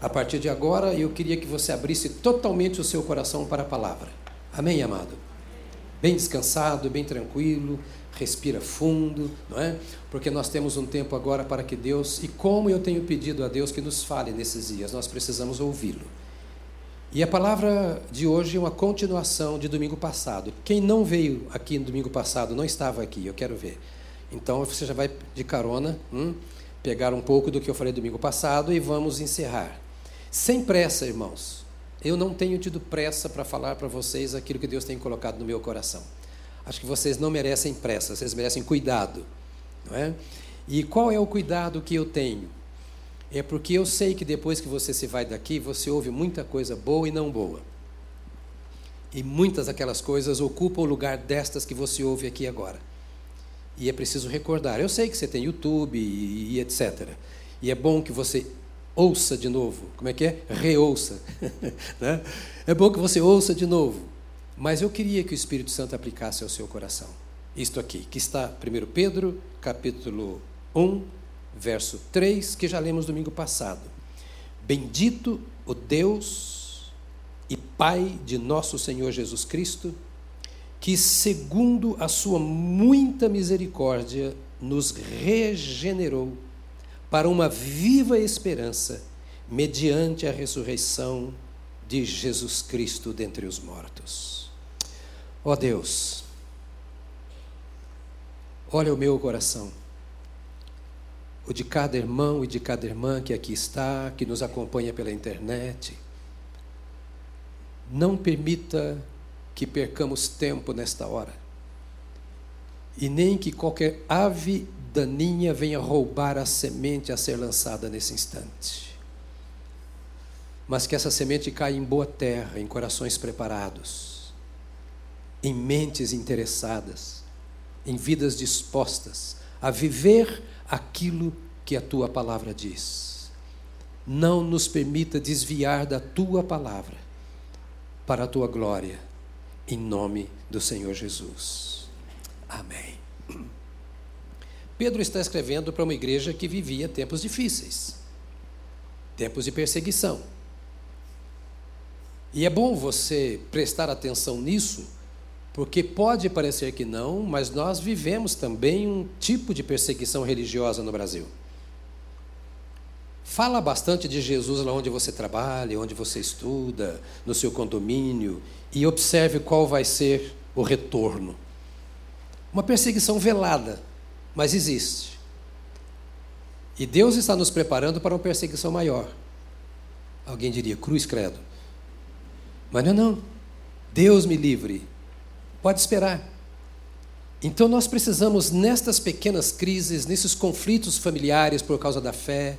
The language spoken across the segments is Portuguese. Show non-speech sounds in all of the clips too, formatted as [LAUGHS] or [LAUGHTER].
A partir de agora, eu queria que você abrisse totalmente o seu coração para a palavra. Amém, amado? Bem descansado, bem tranquilo, respira fundo, não é? Porque nós temos um tempo agora para que Deus, e como eu tenho pedido a Deus que nos fale nesses dias, nós precisamos ouvi-lo. E a palavra de hoje é uma continuação de domingo passado. Quem não veio aqui no domingo passado, não estava aqui, eu quero ver. Então você já vai de carona, hum, pegar um pouco do que eu falei domingo passado e vamos encerrar. Sem pressa, irmãos. Eu não tenho tido pressa para falar para vocês aquilo que Deus tem colocado no meu coração. Acho que vocês não merecem pressa, vocês merecem cuidado. Não é? E qual é o cuidado que eu tenho? É porque eu sei que depois que você se vai daqui, você ouve muita coisa boa e não boa. E muitas daquelas coisas ocupam o lugar destas que você ouve aqui agora. E é preciso recordar. Eu sei que você tem YouTube e, e etc. E é bom que você ouça de novo. Como é que é? Reouça. [LAUGHS] né? É bom que você ouça de novo. Mas eu queria que o Espírito Santo aplicasse ao seu coração. Isto aqui, que está 1 Pedro, capítulo 1, verso 3, que já lemos domingo passado. Bendito o Deus e Pai de nosso Senhor Jesus Cristo, que, segundo a sua muita misericórdia, nos regenerou para uma viva esperança, mediante a ressurreição de Jesus Cristo dentre os mortos. Ó oh Deus, olha o meu coração, o de cada irmão e de cada irmã que aqui está, que nos acompanha pela internet. Não permita que percamos tempo nesta hora, e nem que qualquer ave daninha venha roubar a semente a ser lançada nesse instante. Mas que essa semente caia em boa terra, em corações preparados, em mentes interessadas, em vidas dispostas a viver aquilo que a tua palavra diz. Não nos permita desviar da tua palavra para a tua glória, em nome do Senhor Jesus. Amém. Pedro está escrevendo para uma igreja que vivia tempos difíceis, tempos de perseguição. E é bom você prestar atenção nisso, porque pode parecer que não, mas nós vivemos também um tipo de perseguição religiosa no Brasil. Fala bastante de Jesus lá onde você trabalha, onde você estuda, no seu condomínio, e observe qual vai ser o retorno. Uma perseguição velada mas existe. E Deus está nos preparando para uma perseguição maior. Alguém diria, cruz credo. Mas não, não. Deus me livre. Pode esperar. Então nós precisamos, nestas pequenas crises, nesses conflitos familiares por causa da fé,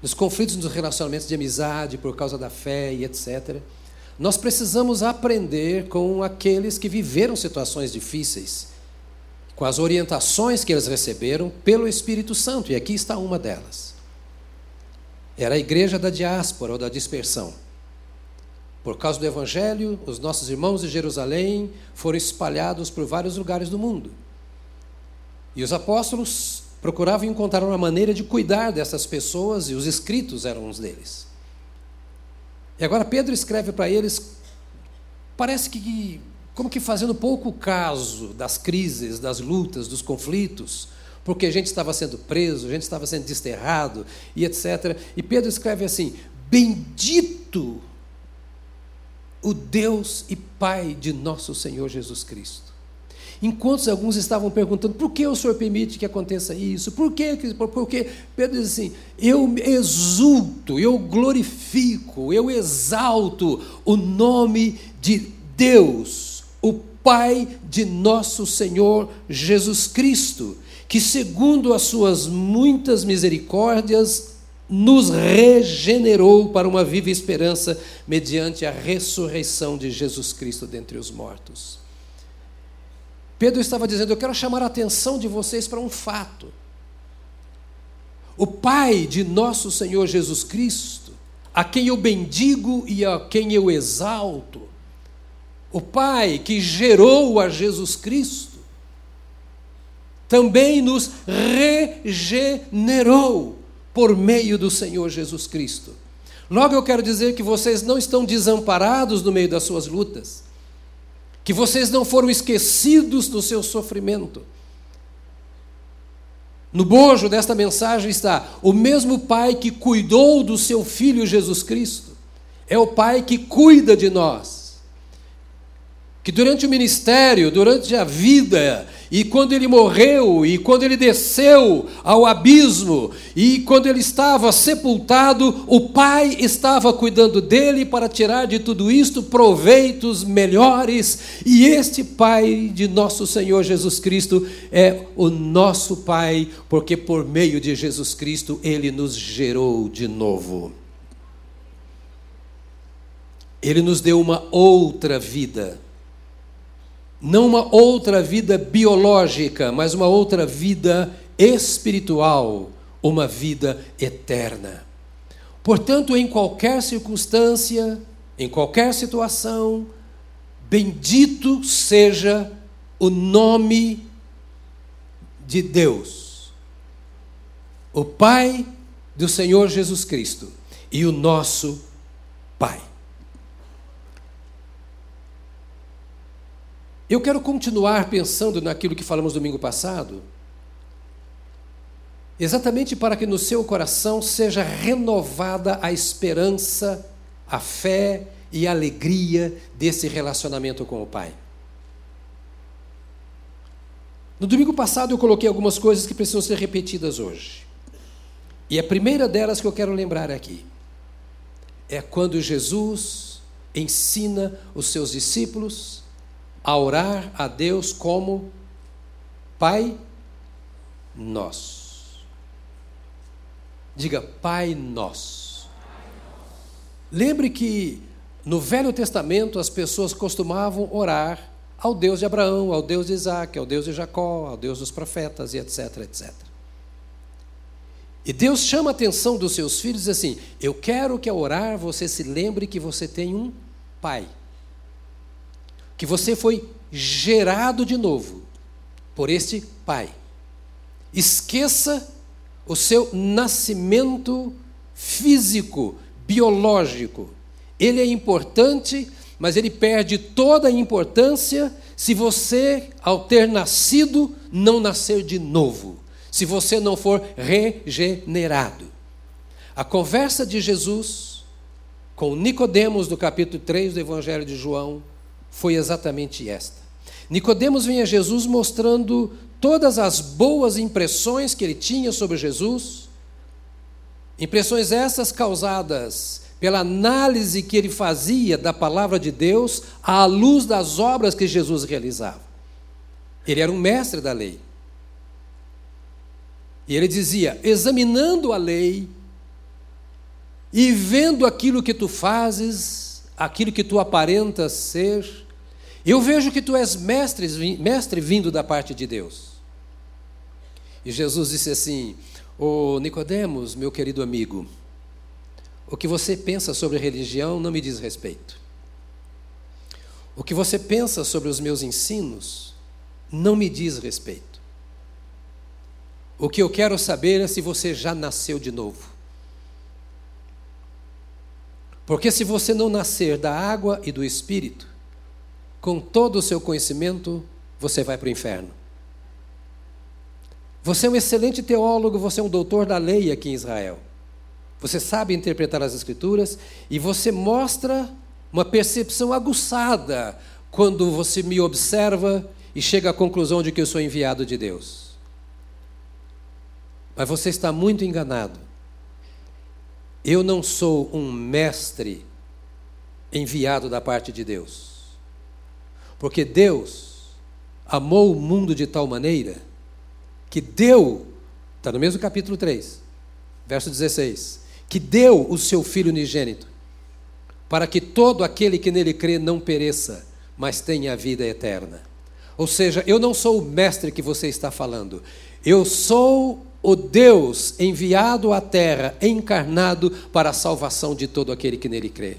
nos conflitos nos relacionamentos de amizade por causa da fé e etc., nós precisamos aprender com aqueles que viveram situações difíceis com as orientações que eles receberam pelo Espírito Santo, e aqui está uma delas. Era a igreja da diáspora ou da dispersão. Por causa do Evangelho, os nossos irmãos de Jerusalém foram espalhados por vários lugares do mundo. E os apóstolos procuravam encontrar uma maneira de cuidar dessas pessoas, e os escritos eram uns deles. E agora Pedro escreve para eles, parece que como que fazendo pouco caso das crises, das lutas, dos conflitos, porque a gente estava sendo preso, a gente estava sendo desterrado e etc. E Pedro escreve assim: Bendito o Deus e Pai de nosso Senhor Jesus Cristo. Enquanto alguns estavam perguntando por que o Senhor permite que aconteça isso, por que, porque Pedro diz assim: eu exulto, eu glorifico, eu exalto o nome de Deus o Pai de nosso Senhor Jesus Cristo, que, segundo as suas muitas misericórdias, nos regenerou para uma viva esperança mediante a ressurreição de Jesus Cristo dentre os mortos. Pedro estava dizendo: Eu quero chamar a atenção de vocês para um fato. O Pai de nosso Senhor Jesus Cristo, a quem eu bendigo e a quem eu exalto, o Pai que gerou a Jesus Cristo, também nos regenerou por meio do Senhor Jesus Cristo. Logo eu quero dizer que vocês não estão desamparados no meio das suas lutas, que vocês não foram esquecidos no seu sofrimento. No bojo desta mensagem está: o mesmo Pai que cuidou do seu Filho Jesus Cristo, é o Pai que cuida de nós que durante o ministério, durante a vida, e quando ele morreu, e quando ele desceu ao abismo, e quando ele estava sepultado, o Pai estava cuidando dele para tirar de tudo isto proveitos melhores, e este Pai de nosso Senhor Jesus Cristo é o nosso Pai, porque por meio de Jesus Cristo ele nos gerou de novo. Ele nos deu uma outra vida não uma outra vida biológica, mas uma outra vida espiritual, uma vida eterna. Portanto, em qualquer circunstância, em qualquer situação, bendito seja o nome de Deus, o Pai do Senhor Jesus Cristo e o nosso Pai. Eu quero continuar pensando naquilo que falamos domingo passado, exatamente para que no seu coração seja renovada a esperança, a fé e a alegria desse relacionamento com o Pai. No domingo passado eu coloquei algumas coisas que precisam ser repetidas hoje. E a primeira delas que eu quero lembrar aqui é quando Jesus ensina os seus discípulos a orar a Deus como Pai Nosso. Diga, Pai Nosso. Lembre que no Velho Testamento as pessoas costumavam orar ao Deus de Abraão, ao Deus de Isaac, ao Deus de Jacó, ao Deus dos profetas e etc, etc. E Deus chama a atenção dos seus filhos assim: Eu quero que ao orar você se lembre que você tem um pai que você foi gerado de novo por este Pai. Esqueça o seu nascimento físico, biológico. Ele é importante, mas ele perde toda a importância se você, ao ter nascido, não nascer de novo. Se você não for regenerado. A conversa de Jesus com Nicodemos no capítulo 3 do Evangelho de João foi exatamente esta. Nicodemos vem a Jesus mostrando todas as boas impressões que ele tinha sobre Jesus, impressões essas causadas pela análise que ele fazia da palavra de Deus à luz das obras que Jesus realizava. Ele era um mestre da lei. E ele dizia: examinando a lei e vendo aquilo que tu fazes, aquilo que tu aparentas ser. Eu vejo que tu és mestre, mestre vindo da parte de Deus. E Jesus disse assim: Ô oh, Nicodemos, meu querido amigo, o que você pensa sobre religião não me diz respeito. O que você pensa sobre os meus ensinos não me diz respeito. O que eu quero saber é se você já nasceu de novo. Porque se você não nascer da água e do espírito, com todo o seu conhecimento, você vai para o inferno. Você é um excelente teólogo, você é um doutor da lei aqui em Israel. Você sabe interpretar as Escrituras e você mostra uma percepção aguçada quando você me observa e chega à conclusão de que eu sou enviado de Deus. Mas você está muito enganado. Eu não sou um mestre enviado da parte de Deus. Porque Deus amou o mundo de tal maneira que deu, está no mesmo capítulo 3, verso 16, que deu o seu Filho unigênito, para que todo aquele que nele crê não pereça, mas tenha a vida eterna. Ou seja, eu não sou o mestre que você está falando, eu sou o Deus enviado à terra, encarnado para a salvação de todo aquele que nele crê.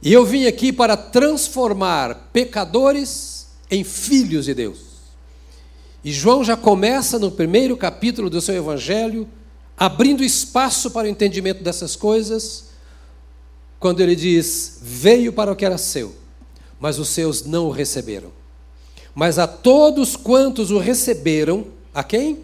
E eu vim aqui para transformar pecadores em filhos de Deus. E João já começa no primeiro capítulo do seu evangelho abrindo espaço para o entendimento dessas coisas, quando ele diz: Veio para o que era seu, mas os seus não o receberam. Mas a todos quantos o receberam, a quem?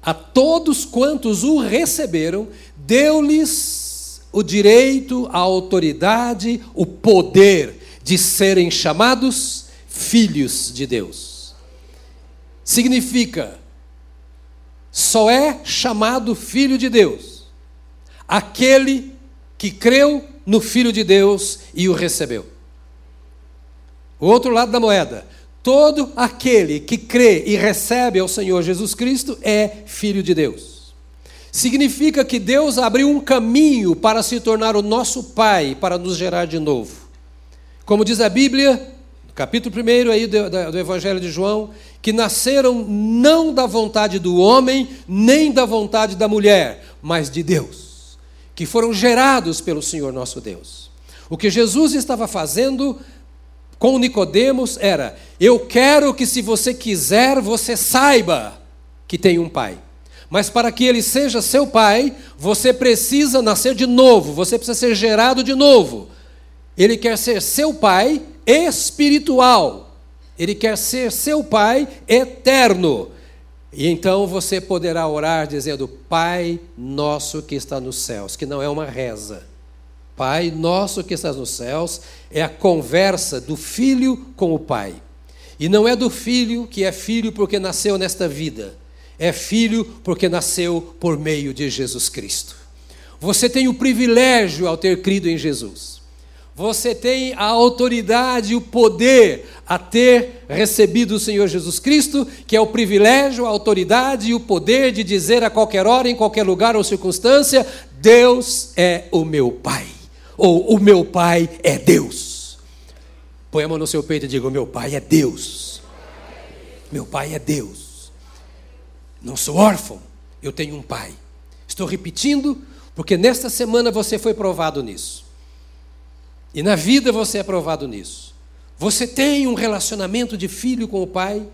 A todos quantos o receberam, deu-lhes o direito, a autoridade, o poder de serem chamados filhos de Deus. Significa, só é chamado filho de Deus aquele que creu no Filho de Deus e o recebeu. O outro lado da moeda, todo aquele que crê e recebe ao Senhor Jesus Cristo é filho de Deus. Significa que Deus abriu um caminho para se tornar o nosso Pai, para nos gerar de novo. Como diz a Bíblia, capítulo 1 aí do, do, Evangelho de João, que nasceram não da vontade do homem, nem da vontade da mulher, mas de Deus, que foram gerados pelo Senhor nosso Deus. O que Jesus estava fazendo com Nicodemos era: eu quero que se você quiser, você saiba que tem um pai. Mas para que ele seja seu pai, você precisa nascer de novo, você precisa ser gerado de novo. Ele quer ser seu pai espiritual. Ele quer ser seu pai eterno. E então você poderá orar dizendo: Pai nosso que está nos céus, que não é uma reza. Pai nosso que estás nos céus é a conversa do filho com o pai. E não é do filho que é filho porque nasceu nesta vida, é filho porque nasceu por meio de Jesus Cristo. Você tem o privilégio ao ter crido em Jesus. Você tem a autoridade e o poder a ter recebido o Senhor Jesus Cristo, que é o privilégio, a autoridade e o poder de dizer a qualquer hora, em qualquer lugar ou circunstância: Deus é o meu Pai, ou o meu Pai é Deus. Põe a mão no seu peito e diga: meu Pai é Deus. Meu Pai é Deus. Não sou órfão, eu tenho um Pai. Estou repetindo, porque nesta semana você foi provado nisso. E na vida você é provado nisso. Você tem um relacionamento de filho com o Pai.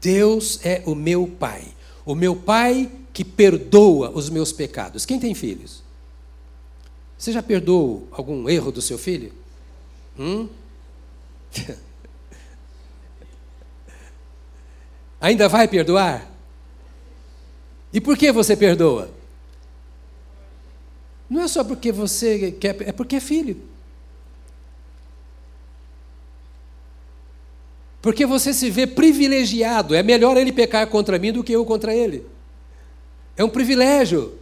Deus é o meu Pai. O meu Pai que perdoa os meus pecados. Quem tem filhos? Você já perdoou algum erro do seu filho? Hum? [LAUGHS] Ainda vai perdoar? E por que você perdoa? Não é só porque você quer, é porque é filho. Porque você se vê privilegiado. É melhor ele pecar contra mim do que eu contra ele. É um privilégio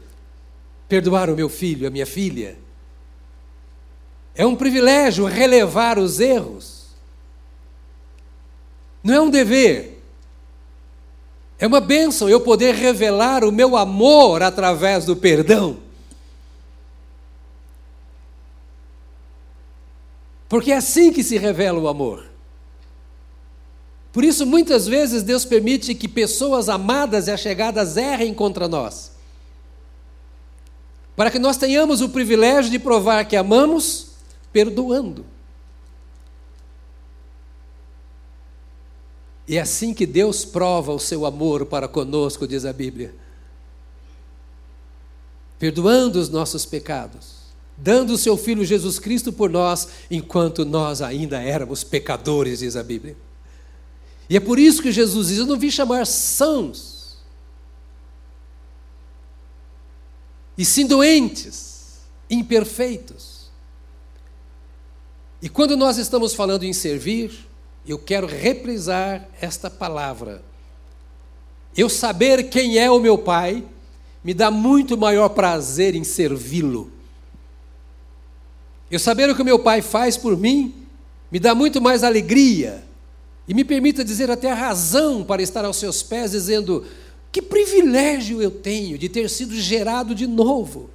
perdoar o meu filho, a minha filha. É um privilégio relevar os erros. Não é um dever. É uma bênção eu poder revelar o meu amor através do perdão. Porque é assim que se revela o amor. Por isso, muitas vezes, Deus permite que pessoas amadas e achegadas errem contra nós. Para que nós tenhamos o privilégio de provar que amamos, perdoando. E é assim que Deus prova o seu amor para conosco, diz a Bíblia. Perdoando os nossos pecados, dando o seu Filho Jesus Cristo por nós, enquanto nós ainda éramos pecadores, diz a Bíblia. E é por isso que Jesus diz: Eu não vim chamar sãos, e sim doentes, imperfeitos. E quando nós estamos falando em servir, eu quero reprisar esta palavra. Eu saber quem é o meu Pai me dá muito maior prazer em servi-lo. Eu saber o que o meu Pai faz por mim me dá muito mais alegria e me permita dizer até a razão para estar aos seus pés, dizendo: que privilégio eu tenho de ter sido gerado de novo.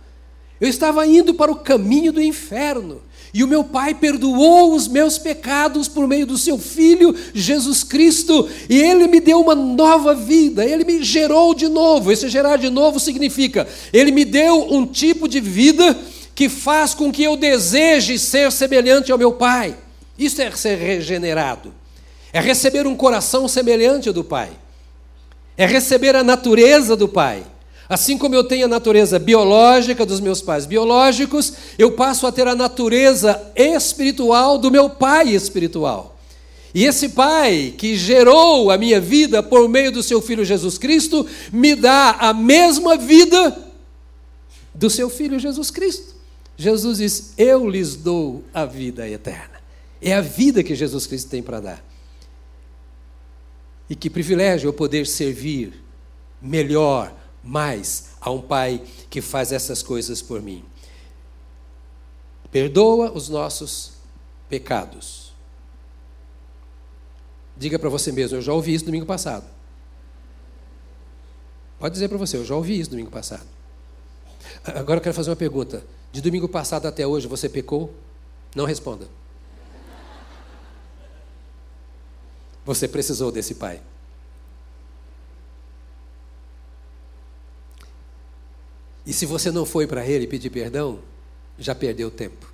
Eu estava indo para o caminho do inferno. E o meu Pai perdoou os meus pecados por meio do seu Filho Jesus Cristo, e Ele me deu uma nova vida, Ele me gerou de novo. Esse gerar de novo significa, Ele me deu um tipo de vida que faz com que eu deseje ser semelhante ao meu Pai. Isso é ser regenerado. É receber um coração semelhante ao do Pai. É receber a natureza do Pai. Assim como eu tenho a natureza biológica dos meus pais biológicos, eu passo a ter a natureza espiritual do meu pai espiritual. E esse pai que gerou a minha vida por meio do seu filho Jesus Cristo, me dá a mesma vida do seu filho Jesus Cristo. Jesus diz: Eu lhes dou a vida eterna. É a vida que Jesus Cristo tem para dar. E que privilégio eu poder servir melhor, mais a um pai que faz essas coisas por mim. Perdoa os nossos pecados. Diga para você mesmo, eu já ouvi isso domingo passado. Pode dizer para você, eu já ouvi isso domingo passado. Agora eu quero fazer uma pergunta. De domingo passado até hoje você pecou? Não responda. Você precisou desse pai. E se você não foi para ele pedir perdão, já perdeu tempo.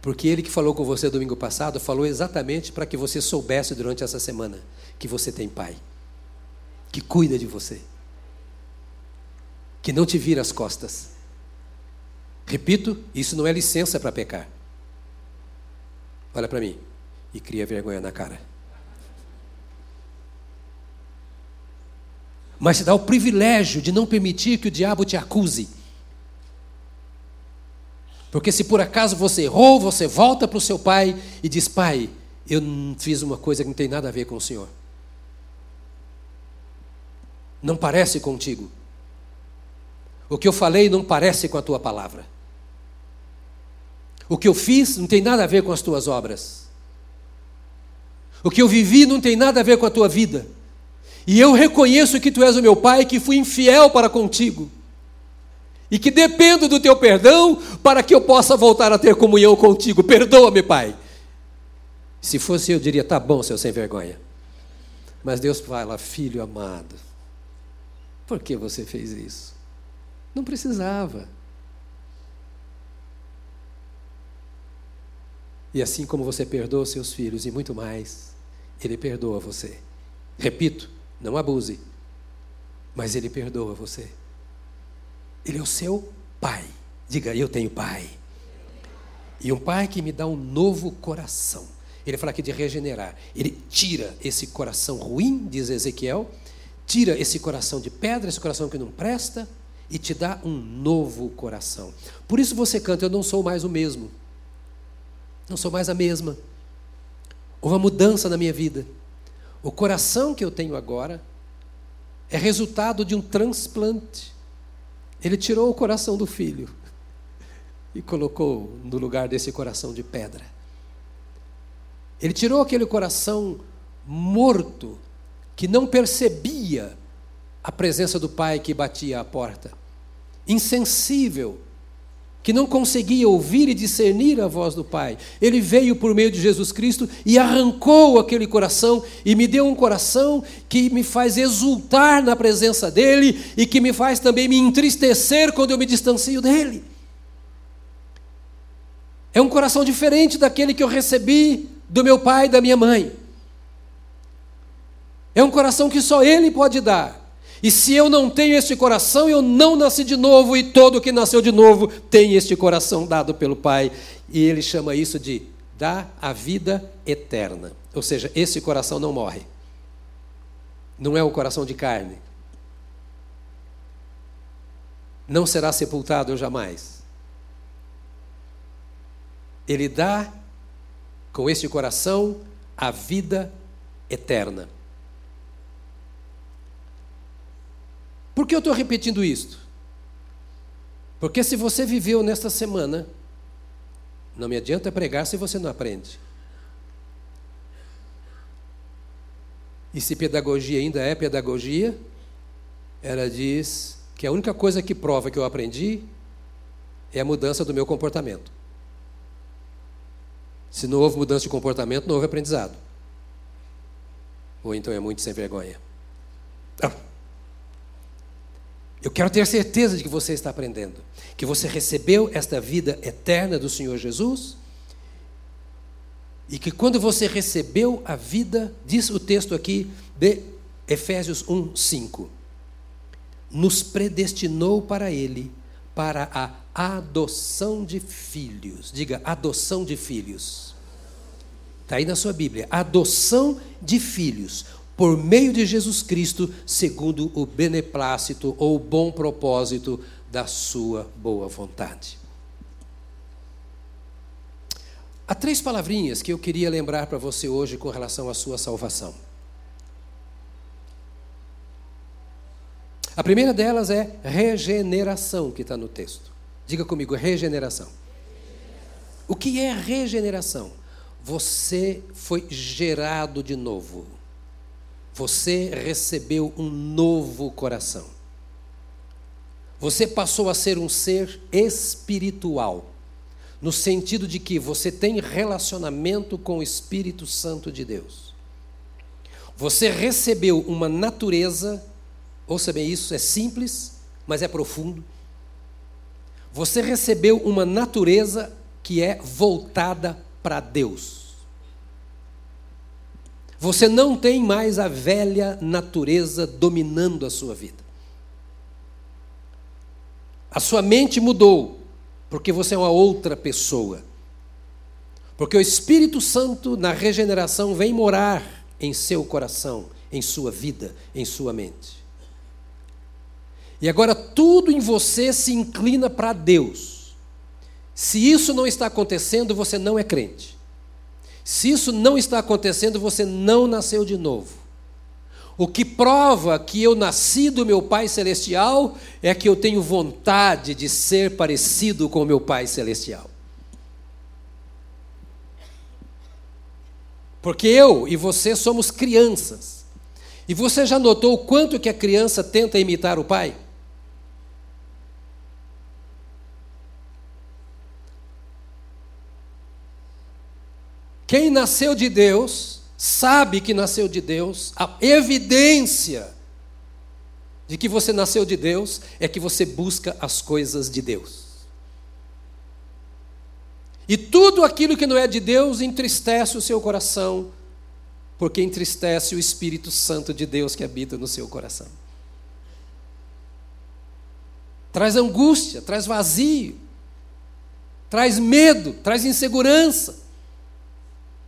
Porque ele que falou com você domingo passado falou exatamente para que você soubesse durante essa semana que você tem pai, que cuida de você, que não te vira as costas. Repito, isso não é licença para pecar. Olha para mim e cria vergonha na cara. Mas te dá o privilégio de não permitir que o diabo te acuse. Porque se por acaso você errou, você volta para o seu pai e diz: Pai, eu fiz uma coisa que não tem nada a ver com o Senhor. Não parece contigo. O que eu falei não parece com a tua palavra. O que eu fiz não tem nada a ver com as tuas obras. O que eu vivi não tem nada a ver com a tua vida. E eu reconheço que tu és o meu pai, que fui infiel para contigo. E que dependo do teu perdão para que eu possa voltar a ter comunhão contigo. Perdoa-me, pai. Se fosse eu, diria: tá bom, seu sem vergonha. Mas Deus fala: filho amado, por que você fez isso? Não precisava. E assim como você perdoa seus filhos e muito mais, Ele perdoa você. Repito, não abuse, mas Ele perdoa você. Ele é o seu pai. Diga, eu tenho pai. E um pai que me dá um novo coração. Ele fala aqui de regenerar. Ele tira esse coração ruim, diz Ezequiel, tira esse coração de pedra, esse coração que não presta, e te dá um novo coração. Por isso você canta, eu não sou mais o mesmo. Não sou mais a mesma. Houve uma mudança na minha vida. O coração que eu tenho agora é resultado de um transplante. Ele tirou o coração do filho e colocou no lugar desse coração de pedra. Ele tirou aquele coração morto, que não percebia a presença do pai que batia à porta, insensível que não conseguia ouvir e discernir a voz do Pai. Ele veio por meio de Jesus Cristo e arrancou aquele coração e me deu um coração que me faz exultar na presença dele e que me faz também me entristecer quando eu me distancio dele. É um coração diferente daquele que eu recebi do meu pai e da minha mãe. É um coração que só ele pode dar. E se eu não tenho este coração, eu não nasci de novo, e todo que nasceu de novo tem este coração dado pelo Pai. E ele chama isso de dar a vida eterna. Ou seja, esse coração não morre. Não é o coração de carne. Não será sepultado jamais. Ele dá com este coração a vida eterna. Por que eu estou repetindo isto? Porque se você viveu nesta semana, não me adianta pregar se você não aprende. E se pedagogia ainda é pedagogia, ela diz que a única coisa que prova que eu aprendi é a mudança do meu comportamento. Se não houve mudança de comportamento, não houve aprendizado. Ou então é muito sem vergonha. Ah. Eu quero ter certeza de que você está aprendendo, que você recebeu esta vida eterna do Senhor Jesus e que quando você recebeu a vida, diz o texto aqui, de Efésios 1, 5. Nos predestinou para Ele, para a adoção de filhos. Diga, adoção de filhos. Está aí na sua Bíblia. Adoção de filhos, por meio de Jesus Cristo, segundo o beneplácito ou bom propósito da sua boa vontade. Há três palavrinhas que eu queria lembrar para você hoje com relação à sua salvação. A primeira delas é regeneração, que está no texto. Diga comigo, regeneração. O que é regeneração? Você foi gerado de novo. Você recebeu um novo coração. Você passou a ser um ser espiritual, no sentido de que você tem relacionamento com o Espírito Santo de Deus. Você recebeu uma natureza, ouça bem isso, é simples, mas é profundo. Você recebeu uma natureza que é voltada para Deus. Você não tem mais a velha natureza dominando a sua vida. A sua mente mudou, porque você é uma outra pessoa. Porque o Espírito Santo, na regeneração, vem morar em seu coração, em sua vida, em sua mente. E agora tudo em você se inclina para Deus. Se isso não está acontecendo, você não é crente. Se isso não está acontecendo, você não nasceu de novo. O que prova que eu nasci do meu Pai Celestial é que eu tenho vontade de ser parecido com o meu Pai Celestial. Porque eu e você somos crianças. E você já notou o quanto que a criança tenta imitar o pai? Quem nasceu de Deus sabe que nasceu de Deus, a evidência de que você nasceu de Deus é que você busca as coisas de Deus. E tudo aquilo que não é de Deus entristece o seu coração, porque entristece o Espírito Santo de Deus que habita no seu coração. Traz angústia, traz vazio, traz medo, traz insegurança,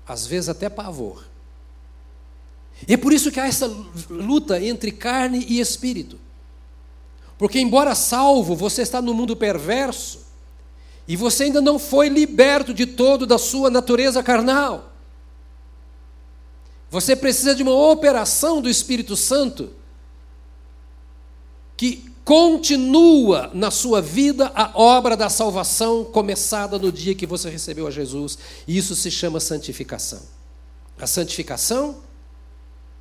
às vezes até pavor. E é por isso que há essa luta entre carne e espírito. Porque, embora salvo, você está no mundo perverso e você ainda não foi liberto de todo da sua natureza carnal. Você precisa de uma operação do Espírito Santo que continua na sua vida a obra da salvação começada no dia que você recebeu a Jesus. Isso se chama santificação. A santificação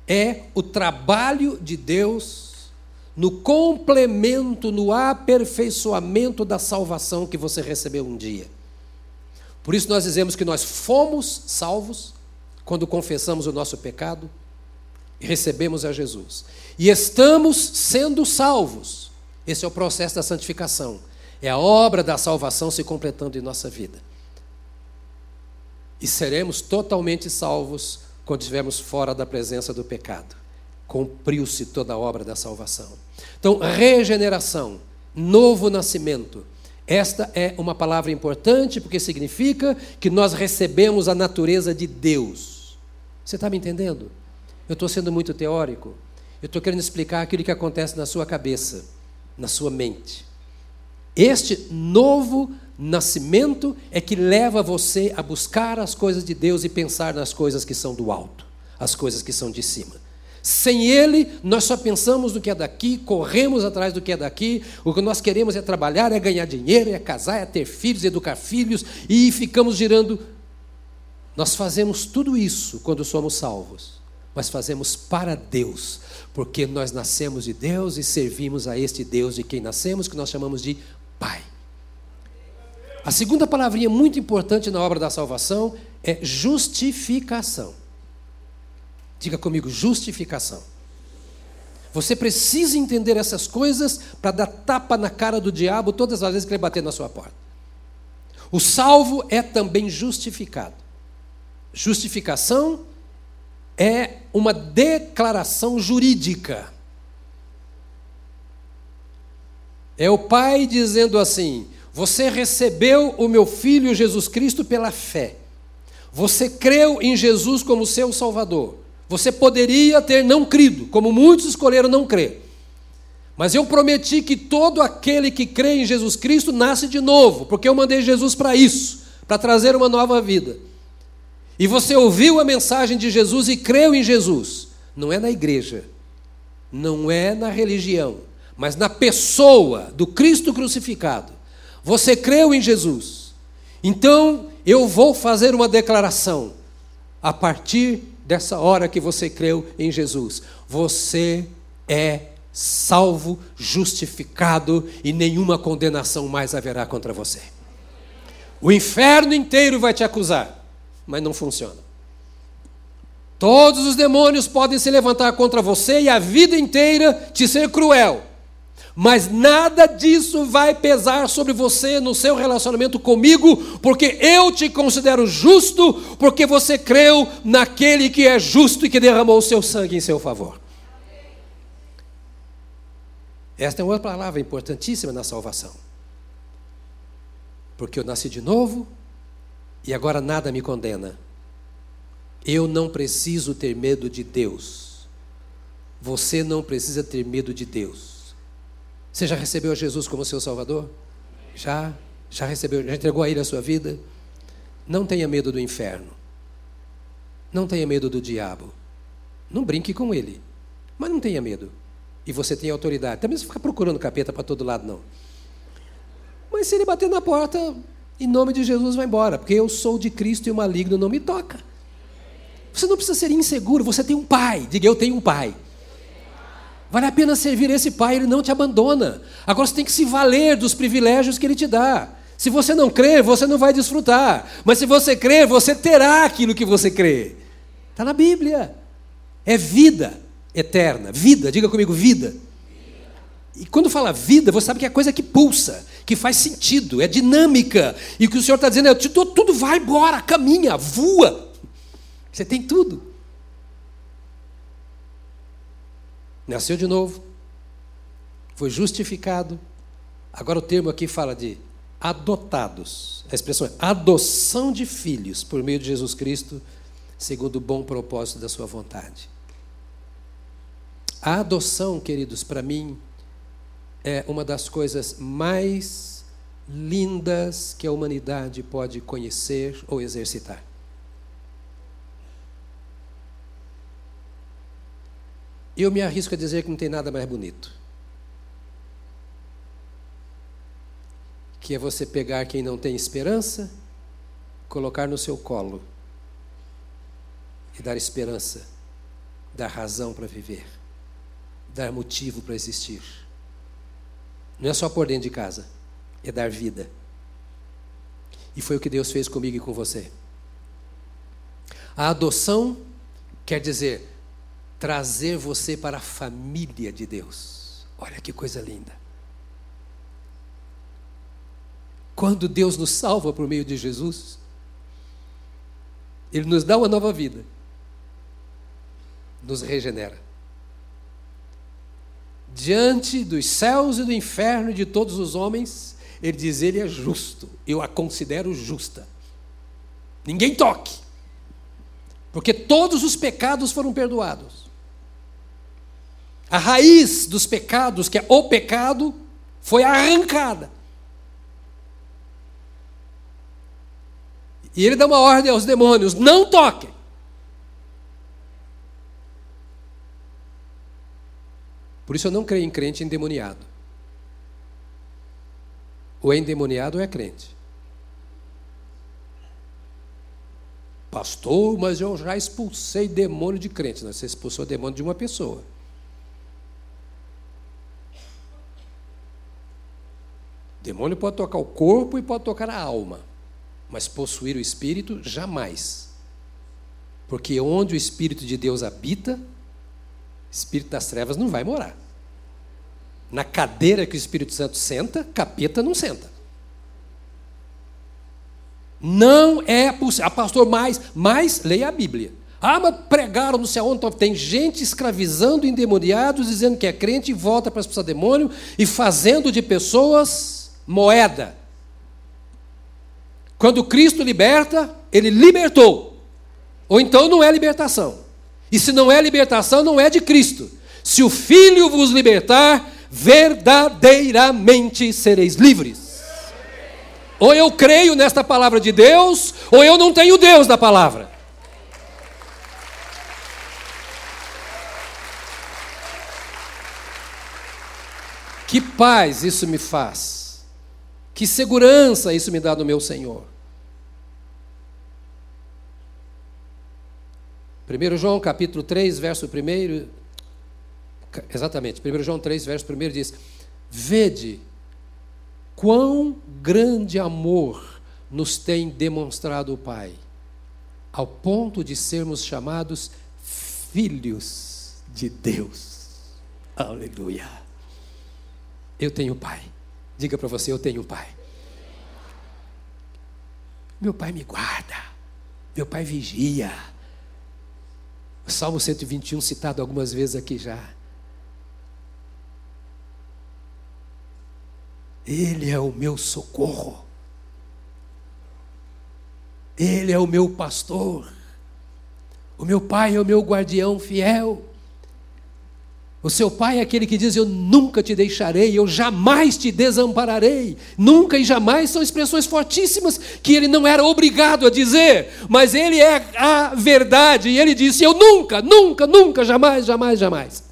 é o trabalho de Deus no complemento, no aperfeiçoamento da salvação que você recebeu um dia. Por isso nós dizemos que nós fomos salvos quando confessamos o nosso pecado e recebemos a Jesus. E estamos sendo salvos. Esse é o processo da santificação. É a obra da salvação se completando em nossa vida. E seremos totalmente salvos quando estivermos fora da presença do pecado. Cumpriu-se toda a obra da salvação. Então, regeneração, novo nascimento. Esta é uma palavra importante porque significa que nós recebemos a natureza de Deus. Você está me entendendo? Eu estou sendo muito teórico. Eu estou querendo explicar aquilo que acontece na sua cabeça, na sua mente. Este novo nascimento é que leva você a buscar as coisas de Deus e pensar nas coisas que são do alto, as coisas que são de cima. Sem Ele, nós só pensamos no que é daqui, corremos atrás do que é daqui, o que nós queremos é trabalhar, é ganhar dinheiro, é casar, é ter filhos, educar filhos, e ficamos girando. Nós fazemos tudo isso quando somos salvos, mas fazemos para Deus, porque nós nascemos de Deus e servimos a este Deus de quem nascemos, que nós chamamos de Pai. A segunda palavrinha muito importante na obra da salvação é justificação. Diga comigo, justificação. Você precisa entender essas coisas para dar tapa na cara do diabo todas as vezes que ele bater na sua porta. O salvo é também justificado. Justificação é uma declaração jurídica. É o pai dizendo assim: Você recebeu o meu filho Jesus Cristo pela fé. Você creu em Jesus como seu Salvador. Você poderia ter não crido, como muitos escolheram não crer. Mas eu prometi que todo aquele que crê em Jesus Cristo nasce de novo, porque eu mandei Jesus para isso, para trazer uma nova vida. E você ouviu a mensagem de Jesus e creu em Jesus. Não é na igreja, não é na religião, mas na pessoa do Cristo crucificado. Você creu em Jesus. Então, eu vou fazer uma declaração. A partir dessa hora que você creu em Jesus, você é salvo, justificado e nenhuma condenação mais haverá contra você. O inferno inteiro vai te acusar, mas não funciona. Todos os demônios podem se levantar contra você e a vida inteira te ser cruel. Mas nada disso vai pesar sobre você no seu relacionamento comigo, porque eu te considero justo, porque você creu naquele que é justo e que derramou o seu sangue em seu favor. Esta é uma palavra importantíssima na salvação. Porque eu nasci de novo e agora nada me condena. Eu não preciso ter medo de Deus. Você não precisa ter medo de Deus. Você já recebeu a Jesus como seu Salvador? Já? Já recebeu? Já entregou a Ele a sua vida? Não tenha medo do inferno. Não tenha medo do diabo. Não brinque com ele. Mas não tenha medo. E você tem autoridade. Também não fica procurando capeta para todo lado, não. Mas se ele bater na porta, em nome de Jesus, vai embora. Porque eu sou de Cristo e o maligno não me toca. Você não precisa ser inseguro. Você tem um pai. Diga, eu tenho um pai. Vale a pena servir esse Pai, Ele não te abandona. Agora você tem que se valer dos privilégios que Ele te dá. Se você não crer, você não vai desfrutar. Mas se você crer, você terá aquilo que você crê. Está na Bíblia. É vida eterna. Vida, diga comigo, vida. E quando fala vida, você sabe que é coisa que pulsa, que faz sentido, é dinâmica. E o que o Senhor está dizendo é: tudo vai embora, caminha, voa. Você tem tudo. Nasceu de novo, foi justificado. Agora o termo aqui fala de adotados. A expressão é adoção de filhos por meio de Jesus Cristo, segundo o bom propósito da sua vontade. A adoção, queridos, para mim, é uma das coisas mais lindas que a humanidade pode conhecer ou exercitar. Eu me arrisco a dizer que não tem nada mais bonito. Que é você pegar quem não tem esperança, colocar no seu colo e dar esperança, dar razão para viver, dar motivo para existir. Não é só por dentro de casa, é dar vida. E foi o que Deus fez comigo e com você. A adoção quer dizer trazer você para a família de Deus. Olha que coisa linda. Quando Deus nos salva por meio de Jesus, Ele nos dá uma nova vida, nos regenera. Diante dos céus e do inferno de todos os homens, Ele diz: Ele é justo, eu a considero justa. Ninguém toque, porque todos os pecados foram perdoados. A raiz dos pecados, que é o pecado, foi arrancada. E ele dá uma ordem aos demônios: não toquem. Por isso eu não creio em crente endemoniado. Ou é endemoniado ou é crente. Pastor, mas eu já expulsei demônio de crente. Não, você expulsou demônio de uma pessoa. Demônio pode tocar o corpo e pode tocar a alma, mas possuir o espírito jamais. Porque onde o espírito de Deus habita, espírito das trevas não vai morar. Na cadeira que o Espírito Santo senta, capeta não senta. Não é possível. A pastor mais, mais leia a Bíblia. Ah, mas pregaram no céu onde. Tem gente escravizando endemoniados, dizendo que é crente e volta para expulsar demônio e fazendo de pessoas moeda. Quando Cristo liberta, ele libertou. Ou então não é libertação. E se não é libertação, não é de Cristo. Se o Filho vos libertar, verdadeiramente sereis livres. Ou eu creio nesta palavra de Deus, ou eu não tenho Deus da palavra. Que paz isso me faz. Que segurança isso me dá no meu Senhor. 1 João capítulo 3, verso 1. Exatamente, 1 João 3, verso 1 diz: Vede quão grande amor nos tem demonstrado o Pai, ao ponto de sermos chamados filhos de Deus. Aleluia. Eu tenho pai. Diga para você, eu tenho pai. Meu pai me guarda. Meu pai vigia. O Salmo 121, citado algumas vezes aqui já. Ele é o meu socorro. Ele é o meu pastor. O meu pai é o meu guardião fiel. O seu pai é aquele que diz: Eu nunca te deixarei, eu jamais te desampararei. Nunca e jamais são expressões fortíssimas que ele não era obrigado a dizer, mas ele é a verdade. E ele disse: Eu nunca, nunca, nunca, jamais, jamais, jamais.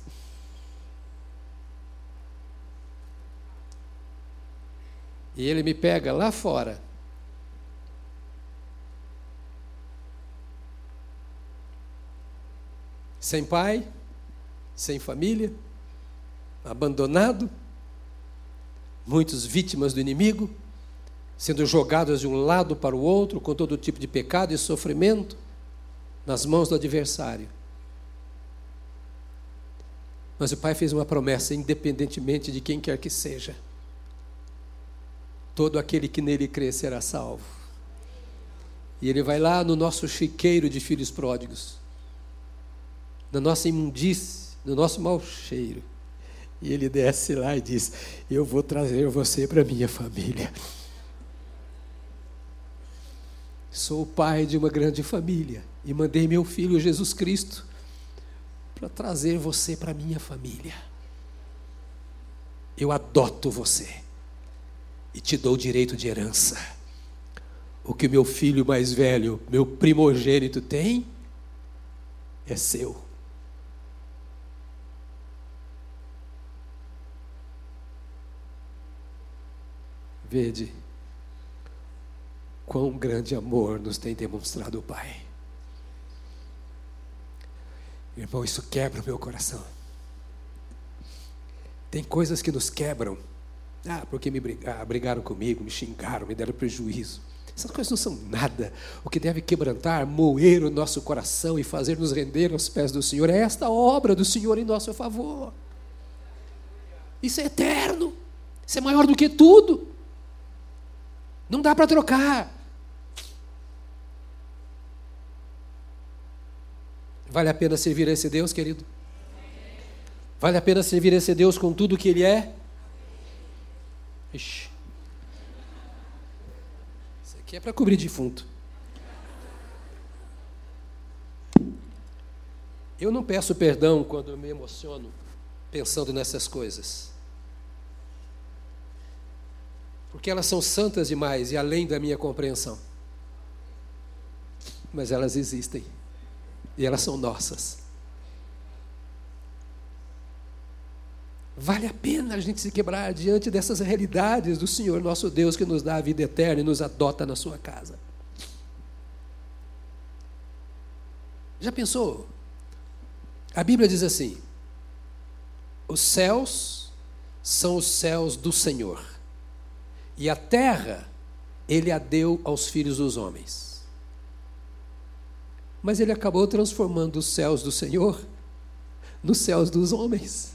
E ele me pega lá fora. Sem pai, sem família, abandonado, muitos vítimas do inimigo, sendo jogadas de um lado para o outro com todo tipo de pecado e sofrimento nas mãos do adversário. Mas o Pai fez uma promessa, independentemente de quem quer que seja: todo aquele que nele crê será salvo. E ele vai lá no nosso chiqueiro de filhos pródigos, na nossa imundície, do nosso mau cheiro. E ele desce lá e diz: Eu vou trazer você para minha família. Sou o pai de uma grande família e mandei meu filho Jesus Cristo para trazer você para minha família. Eu adoto você e te dou direito de herança. O que meu filho mais velho, meu primogênito tem, é seu. Vede quão grande amor nos tem demonstrado o Pai. Irmão, isso quebra o meu coração. Tem coisas que nos quebram. Ah, porque me brigaram, brigaram comigo, me xingaram, me deram prejuízo. Essas coisas não são nada. O que deve quebrantar, moer o nosso coração e fazer nos render aos pés do Senhor é esta obra do Senhor em nosso favor. Isso é eterno. Isso é maior do que tudo. Não dá para trocar. Vale a pena servir a esse Deus, querido? Vale a pena servir a esse Deus com tudo que Ele é? Ixi. Isso aqui é para cobrir defunto. Eu não peço perdão quando eu me emociono pensando nessas coisas. Porque elas são santas demais e além da minha compreensão. Mas elas existem e elas são nossas. Vale a pena a gente se quebrar diante dessas realidades do Senhor nosso Deus que nos dá a vida eterna e nos adota na sua casa. Já pensou? A Bíblia diz assim: os céus são os céus do Senhor e a terra ele a deu aos filhos dos homens. Mas ele acabou transformando os céus do Senhor nos céus dos homens.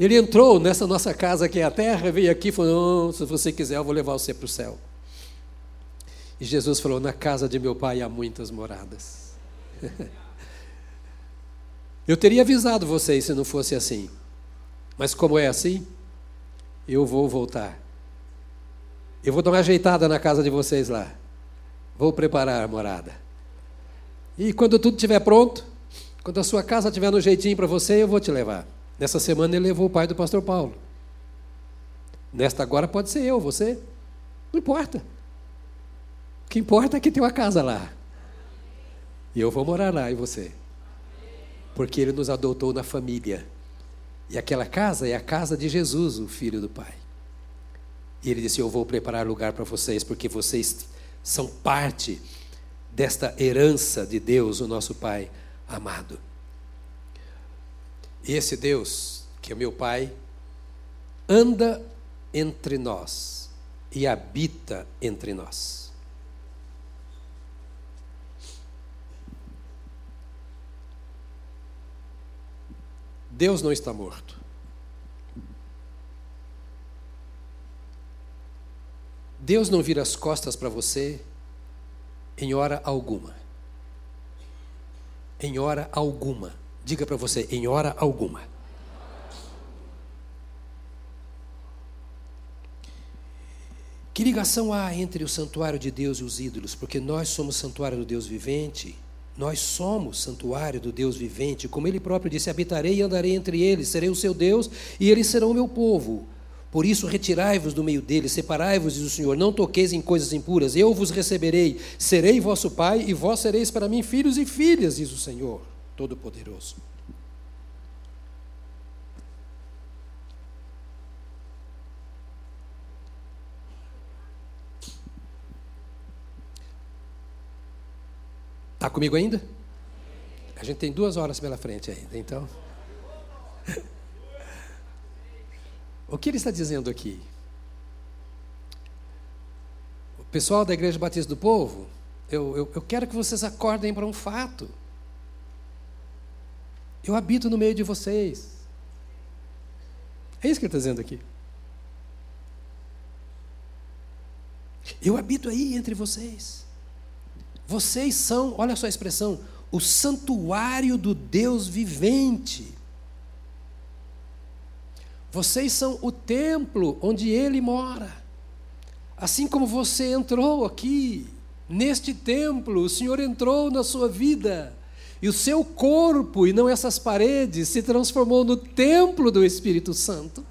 Ele entrou nessa nossa casa que é a terra, veio aqui e falou: se você quiser, eu vou levar você para o céu. E Jesus falou: Na casa de meu pai há muitas moradas. [LAUGHS] eu teria avisado vocês se não fosse assim. Mas como é assim, eu vou voltar. Eu vou dar uma ajeitada na casa de vocês lá. Vou preparar a morada. E quando tudo estiver pronto, quando a sua casa estiver no jeitinho para você, eu vou te levar. Nessa semana ele levou o pai do pastor Paulo. Nesta agora pode ser eu, você. Não importa. O que importa é que tem uma casa lá. E eu vou morar lá e você. Porque ele nos adotou na família. E aquela casa é a casa de Jesus, o filho do Pai. E ele disse: Eu vou preparar lugar para vocês, porque vocês são parte desta herança de Deus, o nosso Pai amado. E esse Deus, que é meu Pai, anda entre nós e habita entre nós. Deus não está morto. Deus não vira as costas para você em hora alguma. Em hora alguma. Diga para você, em hora alguma. Que ligação há entre o santuário de Deus e os ídolos? Porque nós somos santuário do Deus vivente. Nós somos santuário do Deus vivente. Como ele próprio disse: habitarei e andarei entre eles, serei o seu Deus e eles serão o meu povo. Por isso, retirai-vos do meio deles, separai-vos, diz o Senhor, não toqueis em coisas impuras, eu vos receberei, serei vosso pai, e vós sereis para mim filhos e filhas, diz o Senhor Todo-Poderoso. Está comigo ainda? A gente tem duas horas pela frente ainda, então. [LAUGHS] O que ele está dizendo aqui? O pessoal da Igreja Batista do Povo, eu, eu, eu quero que vocês acordem para um fato. Eu habito no meio de vocês. É isso que ele está dizendo aqui. Eu habito aí entre vocês. Vocês são, olha só a expressão, o santuário do Deus vivente. Vocês são o templo onde ele mora. Assim como você entrou aqui, neste templo, o Senhor entrou na sua vida. E o seu corpo, e não essas paredes, se transformou no templo do Espírito Santo.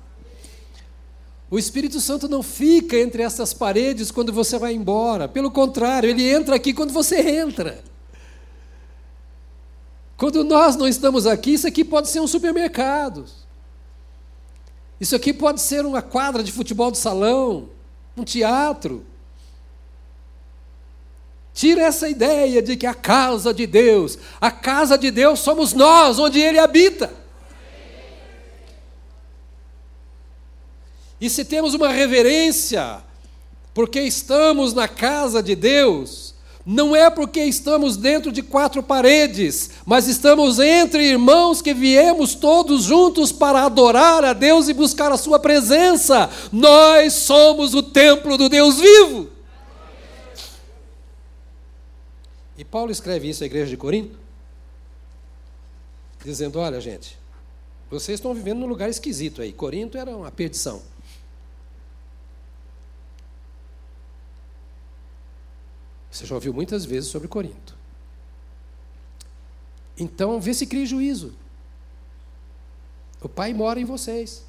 O Espírito Santo não fica entre essas paredes quando você vai embora. Pelo contrário, ele entra aqui quando você entra. Quando nós não estamos aqui, isso aqui pode ser um supermercado. Isso aqui pode ser uma quadra de futebol de salão, um teatro. Tira essa ideia de que a casa de Deus, a casa de Deus somos nós, onde Ele habita. E se temos uma reverência, porque estamos na casa de Deus, não é porque estamos dentro de quatro paredes, mas estamos entre irmãos que viemos todos juntos para adorar a Deus e buscar a Sua presença. Nós somos o templo do Deus vivo. E Paulo escreve isso à igreja de Corinto, dizendo: Olha, gente, vocês estão vivendo num lugar esquisito aí. Corinto era uma perdição. Você já ouviu muitas vezes sobre Corinto. Então, vê se cria juízo. O Pai mora em vocês.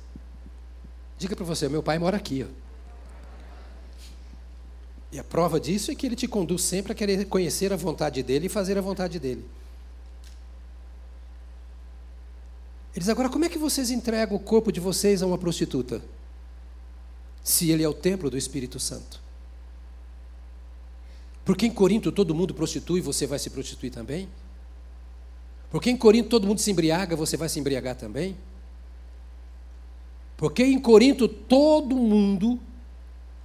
Diga para você, meu Pai mora aqui. Ó. E a prova disso é que ele te conduz sempre a querer conhecer a vontade dele e fazer a vontade dele. Ele diz: agora, como é que vocês entregam o corpo de vocês a uma prostituta? Se ele é o templo do Espírito Santo. Porque em Corinto todo mundo prostitui, você vai se prostituir também? Porque em Corinto todo mundo se embriaga, você vai se embriagar também? Porque em Corinto todo mundo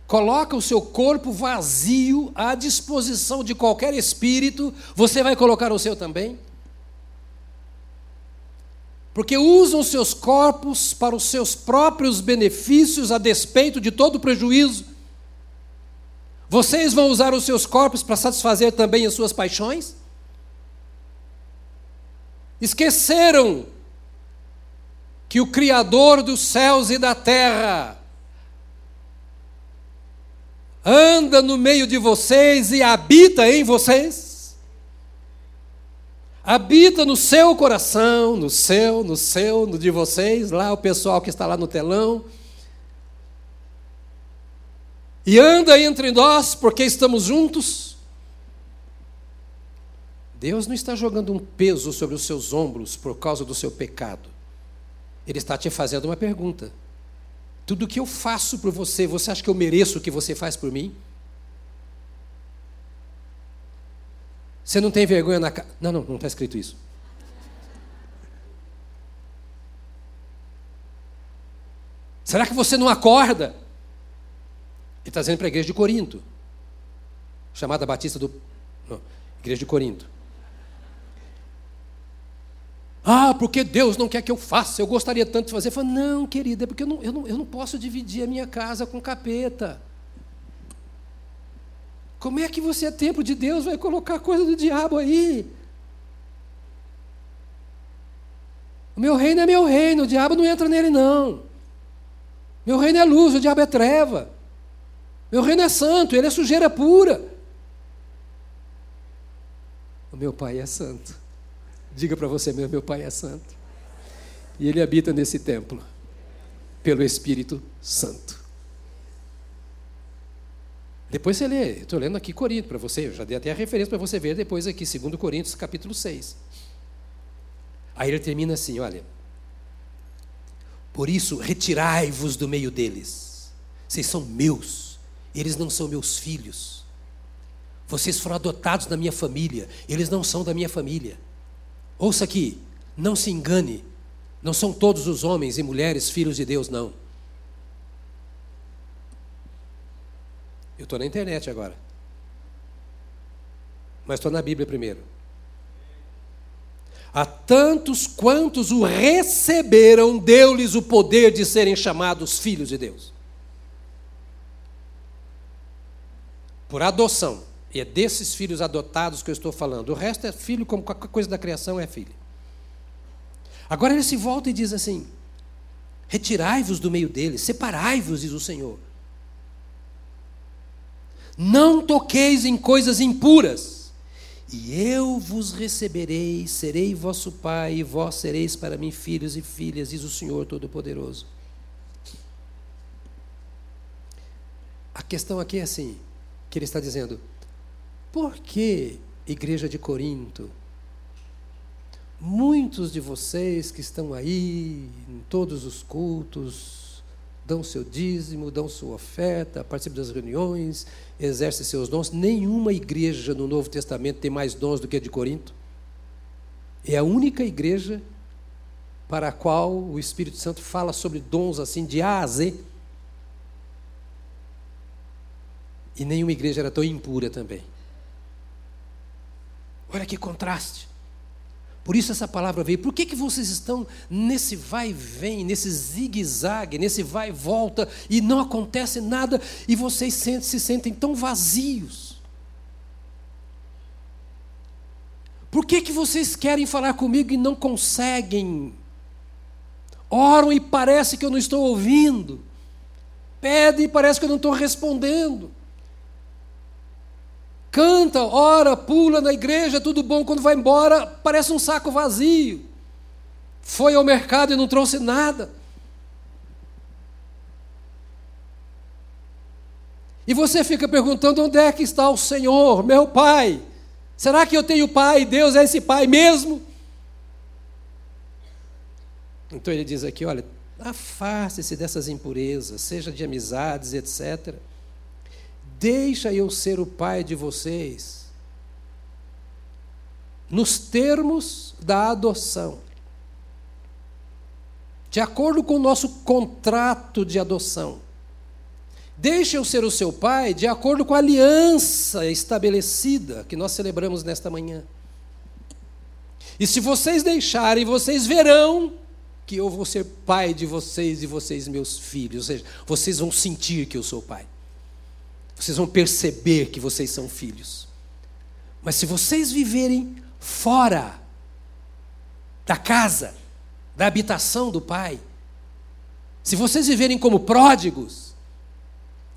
coloca o seu corpo vazio à disposição de qualquer espírito, você vai colocar o seu também? Porque usam seus corpos para os seus próprios benefícios a despeito de todo prejuízo. Vocês vão usar os seus corpos para satisfazer também as suas paixões? Esqueceram que o Criador dos céus e da terra anda no meio de vocês e habita em vocês? Habita no seu coração, no seu, no seu, no de vocês, lá o pessoal que está lá no telão e anda entre nós porque estamos juntos. Deus não está jogando um peso sobre os seus ombros por causa do seu pecado. Ele está te fazendo uma pergunta. Tudo que eu faço por você, você acha que eu mereço o que você faz por mim? Você não tem vergonha na cara. Não, não, não está escrito isso. Será que você não acorda? Ele está dizendo para a igreja de Corinto, chamada Batista do. Não, igreja de Corinto. Ah, porque Deus não quer que eu faça, eu gostaria tanto de fazer. Fala, não, querida, é porque eu não, eu, não, eu não posso dividir a minha casa com capeta. Como é que você é tempo de Deus, vai colocar coisa do diabo aí? O meu reino é meu reino, o diabo não entra nele, não. Meu reino é luz, o diabo é treva. Meu reino é santo, ele é sujeira pura. O meu pai é santo. Diga para você mesmo: meu pai é santo. E ele habita nesse templo, pelo Espírito Santo. Depois você lê, estou lendo aqui Corinto para você, eu já dei até a referência para você ver depois aqui, 2 Coríntios capítulo 6. Aí ele termina assim: olha. Por isso, retirai-vos do meio deles. Vocês são meus eles não são meus filhos. Vocês foram adotados na minha família, eles não são da minha família. Ouça aqui, não se engane, não são todos os homens e mulheres filhos de Deus, não. Eu estou na internet agora. Mas estou na Bíblia primeiro. A tantos quantos o receberam, deu-lhes o poder de serem chamados filhos de Deus. Por adoção. E é desses filhos adotados que eu estou falando. O resto é filho, como qualquer coisa da criação é filho. Agora ele se volta e diz assim: Retirai-vos do meio deles, separai-vos, diz o Senhor. Não toqueis em coisas impuras, e eu vos receberei, serei vosso pai, e vós sereis para mim filhos e filhas, diz o Senhor Todo-Poderoso. A questão aqui é assim: que ele está dizendo: por que, igreja de Corinto, muitos de vocês que estão aí em todos os cultos, dão seu dízimo, dão sua oferta, participam das reuniões, exercem seus dons. Nenhuma igreja no Novo Testamento tem mais dons do que a de Corinto. É a única igreja para a qual o Espírito Santo fala sobre dons assim de A a Z. E nenhuma igreja era tão impura também. Olha que contraste. Por isso essa palavra veio. Por que, que vocês estão nesse vai e vem, nesse zigue-zague, nesse vai e volta, e não acontece nada, e vocês se sentem tão vazios? Por que, que vocês querem falar comigo e não conseguem? Oram e parece que eu não estou ouvindo. Pedem e parece que eu não estou respondendo. Canta, ora, pula na igreja, tudo bom. Quando vai embora, parece um saco vazio. Foi ao mercado e não trouxe nada. E você fica perguntando: onde é que está o Senhor, meu Pai? Será que eu tenho Pai? Deus é esse Pai mesmo? Então ele diz aqui: olha, afaste-se dessas impurezas, seja de amizades, etc. Deixa eu ser o pai de vocês. Nos termos da adoção. De acordo com o nosso contrato de adoção. Deixa eu ser o seu pai de acordo com a aliança estabelecida que nós celebramos nesta manhã. E se vocês deixarem, vocês verão que eu vou ser pai de vocês e vocês meus filhos. Ou seja, vocês vão sentir que eu sou pai. Vocês vão perceber que vocês são filhos. Mas se vocês viverem fora da casa, da habitação do Pai, se vocês viverem como pródigos,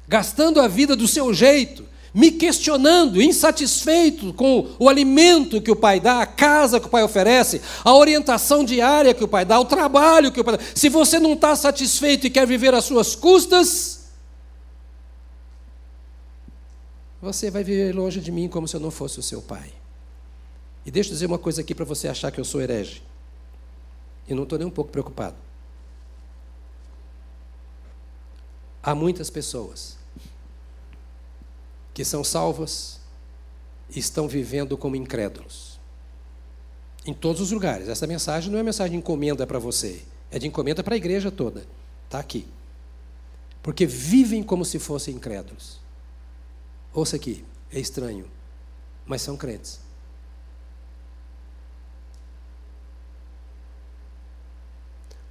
gastando a vida do seu jeito, me questionando, insatisfeito com o alimento que o pai dá, a casa que o pai oferece, a orientação diária que o pai dá, o trabalho que o pai dá. Se você não está satisfeito e quer viver às suas custas, você vai viver longe de mim como se eu não fosse o seu pai. E deixa eu dizer uma coisa aqui para você achar que eu sou herege. E não estou nem um pouco preocupado. Há muitas pessoas que são salvas e estão vivendo como incrédulos. Em todos os lugares. Essa mensagem não é mensagem de encomenda para você, é de encomenda para a igreja toda. Está aqui. Porque vivem como se fossem incrédulos. Ouça aqui, é estranho, mas são crentes.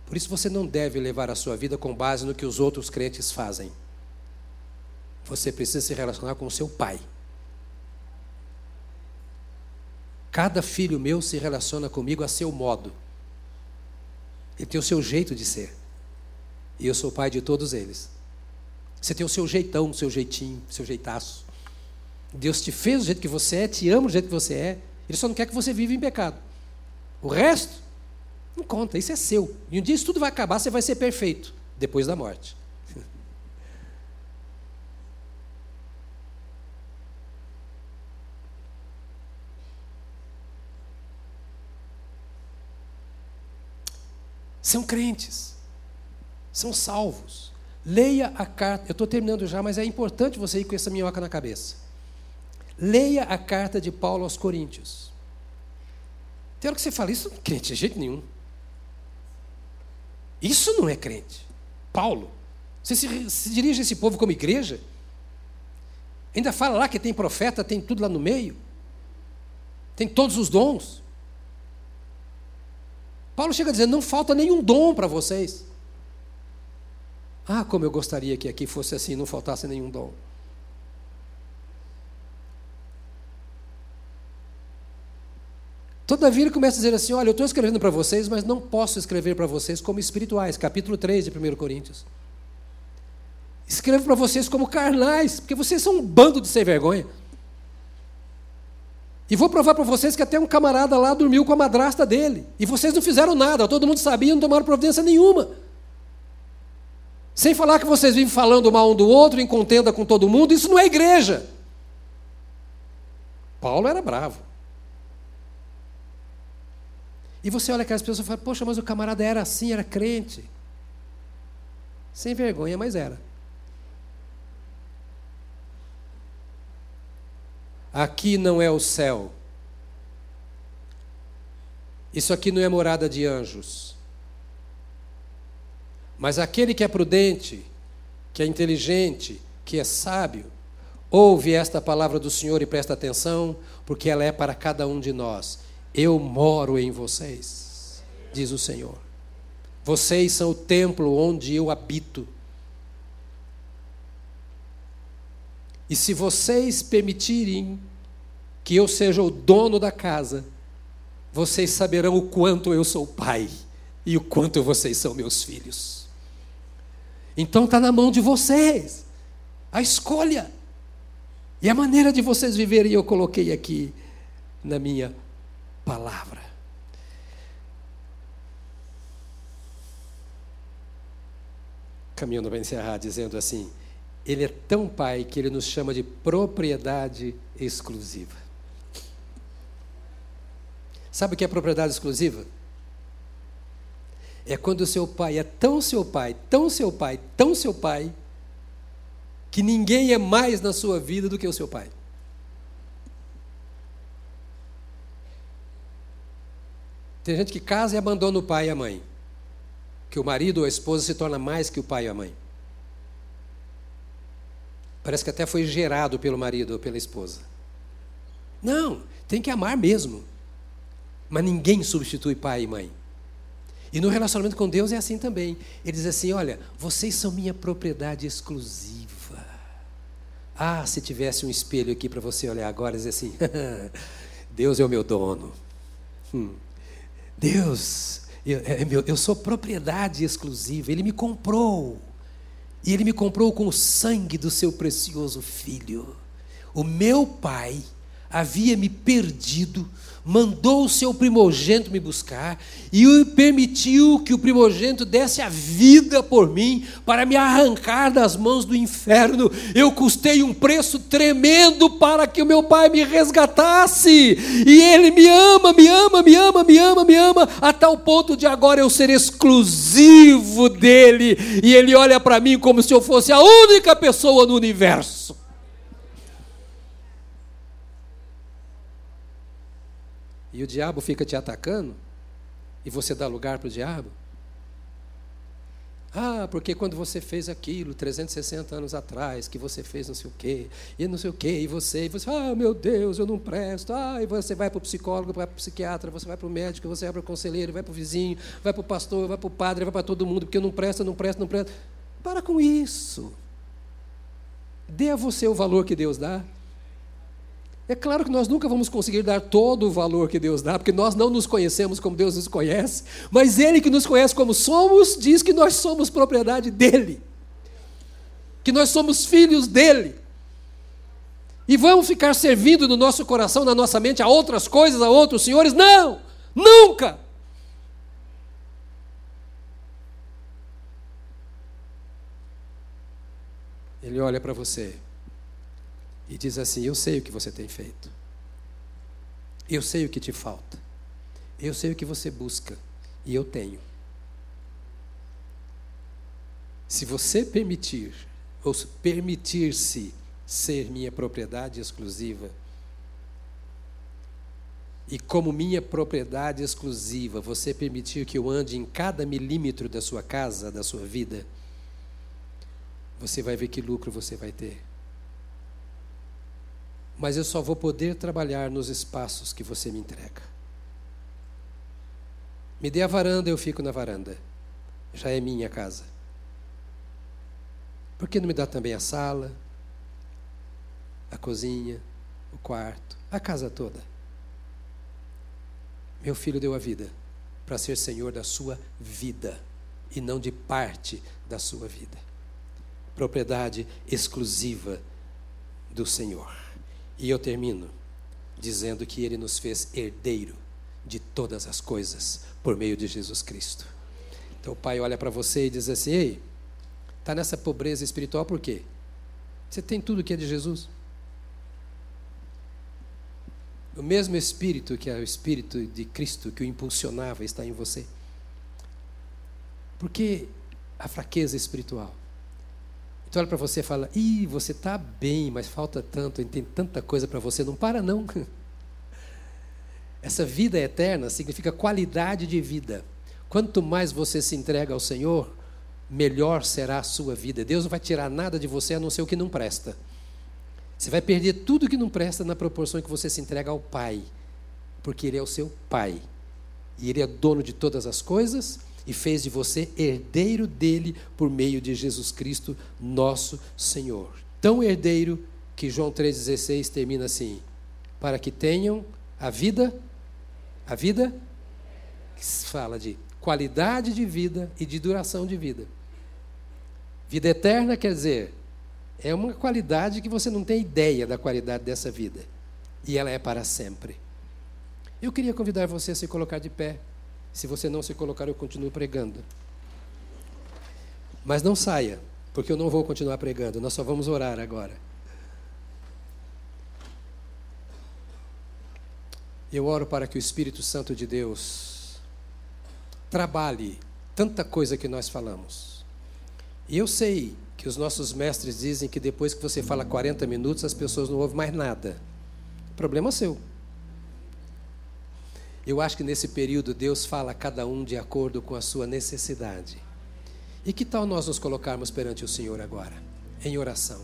Por isso você não deve levar a sua vida com base no que os outros crentes fazem. Você precisa se relacionar com o seu pai. Cada filho meu se relaciona comigo a seu modo. Ele tem o seu jeito de ser. E eu sou pai de todos eles. Você tem o seu jeitão, o seu jeitinho, o seu jeitaço. Deus te fez do jeito que você é, te ama do jeito que você é. Ele só não quer que você viva em pecado. O resto, não conta, isso é seu. E um dia isso tudo vai acabar, você vai ser perfeito, depois da morte. [LAUGHS] são crentes, são salvos. Leia a carta, eu estou terminando já, mas é importante você ir com essa minhoca na cabeça. Leia a carta de Paulo aos Coríntios. Tem hora que você fala, isso não é crente de jeito nenhum. Isso não é crente. Paulo, você se, se dirige a esse povo como igreja? Ainda fala lá que tem profeta, tem tudo lá no meio? Tem todos os dons? Paulo chega dizer: não falta nenhum dom para vocês. Ah, como eu gostaria que aqui fosse assim, não faltasse nenhum dom. Todavia ele começa a dizer assim: olha, eu estou escrevendo para vocês, mas não posso escrever para vocês como espirituais. Capítulo 3 de 1 Coríntios. Escrevo para vocês como carnais, porque vocês são um bando de sem vergonha. E vou provar para vocês que até um camarada lá dormiu com a madrasta dele. E vocês não fizeram nada, todo mundo sabia, não tomaram providência nenhuma. Sem falar que vocês vivem falando mal um do outro, em contenda com todo mundo, isso não é igreja. Paulo era bravo. E você olha aquelas pessoas e fala, poxa, mas o camarada era assim, era crente. Sem vergonha, mas era. Aqui não é o céu. Isso aqui não é morada de anjos. Mas aquele que é prudente, que é inteligente, que é sábio, ouve esta palavra do Senhor e presta atenção, porque ela é para cada um de nós. Eu moro em vocês, diz o Senhor. Vocês são o templo onde eu habito. E se vocês permitirem que eu seja o dono da casa, vocês saberão o quanto eu sou pai e o quanto vocês são meus filhos. Então está na mão de vocês a escolha e a maneira de vocês viverem. Eu coloquei aqui na minha palavra. Caminhando para encerrar, dizendo assim: ele é tão pai que ele nos chama de propriedade exclusiva. Sabe o que é propriedade exclusiva? É quando o seu pai é tão seu pai, tão seu pai, tão seu pai, que ninguém é mais na sua vida do que o seu pai. Tem gente que casa e abandona o pai e a mãe. Que o marido ou a esposa se torna mais que o pai e a mãe. Parece que até foi gerado pelo marido ou pela esposa. Não, tem que amar mesmo. Mas ninguém substitui pai e mãe. E no relacionamento com Deus é assim também. Ele diz assim: Olha, vocês são minha propriedade exclusiva. Ah, se tivesse um espelho aqui para você olhar agora e dizer assim: [LAUGHS] Deus é o meu dono. Hum. Deus, eu, é meu, eu sou propriedade exclusiva. Ele me comprou. E Ele me comprou com o sangue do seu precioso filho. O meu pai havia me perdido, mandou o seu primogênito me buscar e permitiu que o primogênito desse a vida por mim para me arrancar das mãos do inferno. Eu custei um preço tremendo para que o meu pai me resgatasse. E ele me ama, me ama, me ama, me ama, me ama, a tal ponto de agora eu ser exclusivo dele. E ele olha para mim como se eu fosse a única pessoa no universo. E o diabo fica te atacando, e você dá lugar para o diabo? Ah, porque quando você fez aquilo 360 anos atrás, que você fez não sei o quê, e não sei o quê, e você, e você, ah, meu Deus, eu não presto. Ah, e você vai para o psicólogo, vai para o psiquiatra, você vai para o médico, você vai para o conselheiro, vai para o vizinho, vai para o pastor, vai para o padre, vai para todo mundo, porque eu não presto, não presto, não presto. Para com isso. Dê a você o valor que Deus dá. É claro que nós nunca vamos conseguir dar todo o valor que Deus dá, porque nós não nos conhecemos como Deus nos conhece, mas Ele que nos conhece como somos, diz que nós somos propriedade dEle, que nós somos filhos dEle. E vamos ficar servindo no nosso coração, na nossa mente, a outras coisas, a outros senhores? Não! Nunca! Ele olha para você e diz assim: Eu sei o que você tem feito, eu sei o que te falta, eu sei o que você busca, e eu tenho. Se você permitir, ou permitir-se ser minha propriedade exclusiva, e como minha propriedade exclusiva, você permitir que eu ande em cada milímetro da sua casa, da sua vida, você vai ver que lucro você vai ter mas eu só vou poder trabalhar nos espaços que você me entrega. Me dê a varanda, eu fico na varanda. Já é minha casa. Por que não me dá também a sala, a cozinha, o quarto, a casa toda? Meu filho deu a vida para ser senhor da sua vida e não de parte da sua vida. Propriedade exclusiva do Senhor. E eu termino dizendo que ele nos fez herdeiro de todas as coisas por meio de Jesus Cristo. Então o pai olha para você e diz assim: Ei, está nessa pobreza espiritual por quê? Você tem tudo que é de Jesus. O mesmo Espírito que é o Espírito de Cristo que o impulsionava está em você. Porque a fraqueza espiritual então olha para você e fala: Ih, você está bem, mas falta tanto, tem tanta coisa para você. Não para, não. [LAUGHS] Essa vida eterna significa qualidade de vida. Quanto mais você se entrega ao Senhor, melhor será a sua vida. Deus não vai tirar nada de você a não ser o que não presta. Você vai perder tudo que não presta na proporção que você se entrega ao Pai, porque Ele é o seu Pai. E Ele é dono de todas as coisas e fez de você herdeiro dele por meio de Jesus Cristo, nosso Senhor. Tão herdeiro que João 3,16 termina assim: para que tenham a vida, a vida que fala de qualidade de vida e de duração de vida. Vida eterna quer dizer, é uma qualidade que você não tem ideia da qualidade dessa vida. E ela é para sempre. Eu queria convidar você a se colocar de pé. Se você não se colocar, eu continuo pregando. Mas não saia, porque eu não vou continuar pregando, nós só vamos orar agora. Eu oro para que o Espírito Santo de Deus trabalhe tanta coisa que nós falamos. E eu sei que os nossos mestres dizem que depois que você fala 40 minutos, as pessoas não ouvem mais nada. Problema seu. Eu acho que nesse período Deus fala a cada um de acordo com a sua necessidade. E que tal nós nos colocarmos perante o Senhor agora, em oração?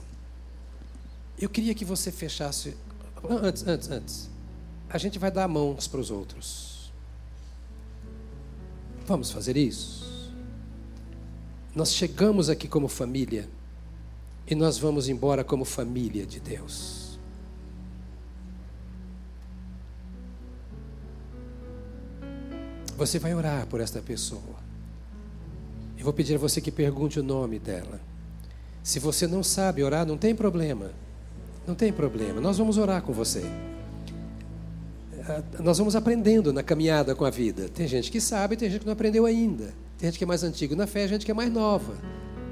Eu queria que você fechasse. Antes, antes, antes. A gente vai dar a mão uns para os outros. Vamos fazer isso? Nós chegamos aqui como família e nós vamos embora como família de Deus. Você vai orar por esta pessoa. Eu vou pedir a você que pergunte o nome dela. Se você não sabe orar, não tem problema. Não tem problema. Nós vamos orar com você. Ah, nós vamos aprendendo na caminhada com a vida. Tem gente que sabe, tem gente que não aprendeu ainda. Tem gente que é mais antigo na fé, gente que é mais nova.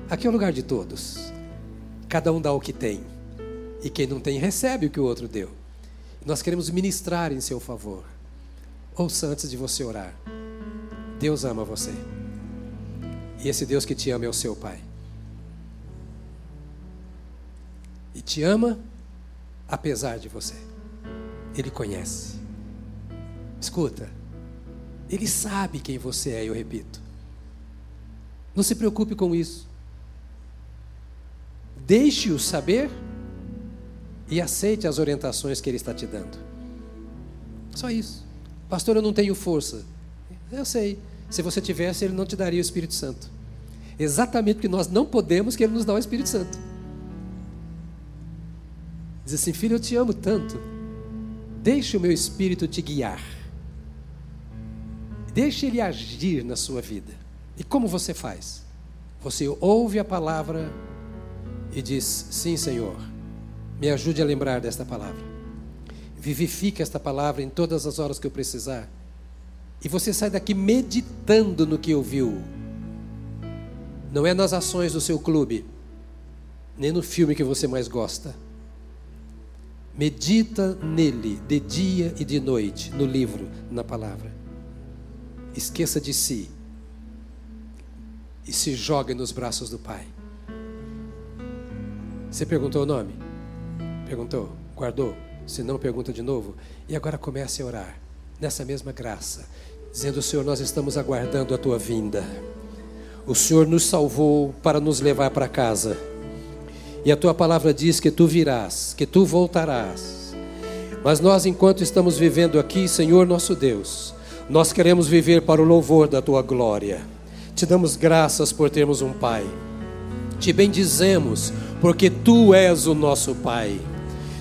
Aqui é o lugar de todos. Cada um dá o que tem. E quem não tem, recebe o que o outro deu. Nós queremos ministrar em seu favor. Ouça antes de você orar. Deus ama você. E esse Deus que te ama é o seu Pai. E te ama apesar de você. Ele conhece. Escuta, ele sabe quem você é, eu repito. Não se preocupe com isso. Deixe-o saber e aceite as orientações que ele está te dando. Só isso. Pastor, eu não tenho força. Eu sei. Se você tivesse, Ele não te daria o Espírito Santo. Exatamente porque nós não podemos que Ele nos dá o Espírito Santo. Diz assim, filho, eu te amo tanto. Deixe o meu Espírito te guiar. Deixe Ele agir na sua vida. E como você faz? Você ouve a palavra e diz: Sim, Senhor, me ajude a lembrar desta palavra. Vivifique esta palavra em todas as horas que eu precisar e você sai daqui meditando no que ouviu. Não é nas ações do seu clube, nem no filme que você mais gosta. Medita nele de dia e de noite, no livro, na palavra. Esqueça de si e se jogue nos braços do Pai. Você perguntou o nome? Perguntou? Guardou? Se não, pergunta de novo. E agora comece a orar nessa mesma graça dizendo: Senhor, nós estamos aguardando a tua vinda. O Senhor nos salvou para nos levar para casa. E a tua palavra diz que tu virás, que tu voltarás. Mas nós, enquanto estamos vivendo aqui, Senhor nosso Deus, nós queremos viver para o louvor da tua glória. Te damos graças por termos um Pai. Te bendizemos, porque tu és o nosso Pai.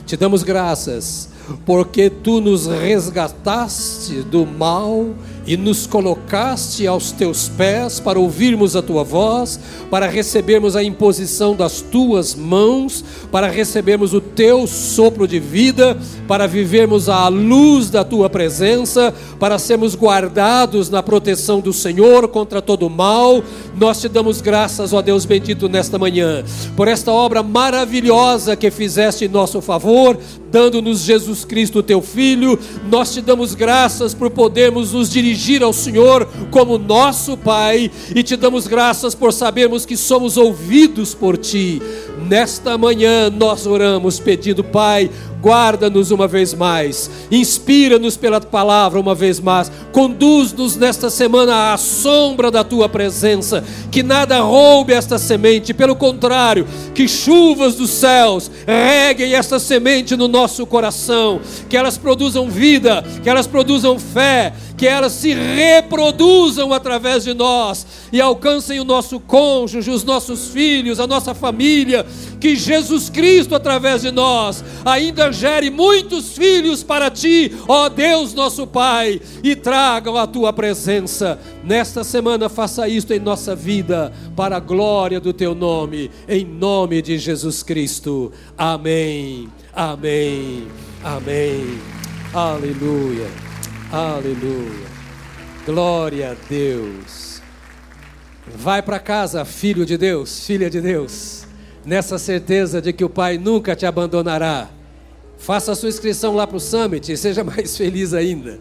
Te damos graças, porque tu nos resgataste do mal e nos colocaste aos teus pés para ouvirmos a tua voz, para recebermos a imposição das tuas mãos, para recebermos o teu sopro de vida, para vivermos à luz da tua presença, para sermos guardados na proteção do Senhor contra todo mal. Nós te damos graças, ó Deus bendito, nesta manhã, por esta obra maravilhosa que fizeste em nosso favor, dando-nos Jesus Cristo, teu Filho. Nós te damos graças por podermos nos dirigir ao Senhor como nosso Pai e te damos graças por sabermos que somos ouvidos por Ti. Nesta manhã nós oramos pedindo, Pai, guarda-nos uma vez mais, inspira-nos pela palavra uma vez mais, conduz-nos nesta semana à sombra da tua presença, que nada roube esta semente, pelo contrário, que chuvas dos céus reguem esta semente no nosso coração, que elas produzam vida, que elas produzam fé, que elas se reproduzam através de nós e alcancem o nosso cônjuge, os nossos filhos, a nossa família, que Jesus Cristo, através de nós, ainda gere muitos filhos para ti, ó Deus nosso Pai, e tragam a tua presença. Nesta semana, faça isto em nossa vida, para a glória do teu nome, em nome de Jesus Cristo. Amém, amém, amém. Aleluia. Aleluia. Glória a Deus. Vai para casa, filho de Deus, filha de Deus, nessa certeza de que o Pai nunca te abandonará. Faça a sua inscrição lá para o Summit e seja [LAUGHS] mais feliz ainda.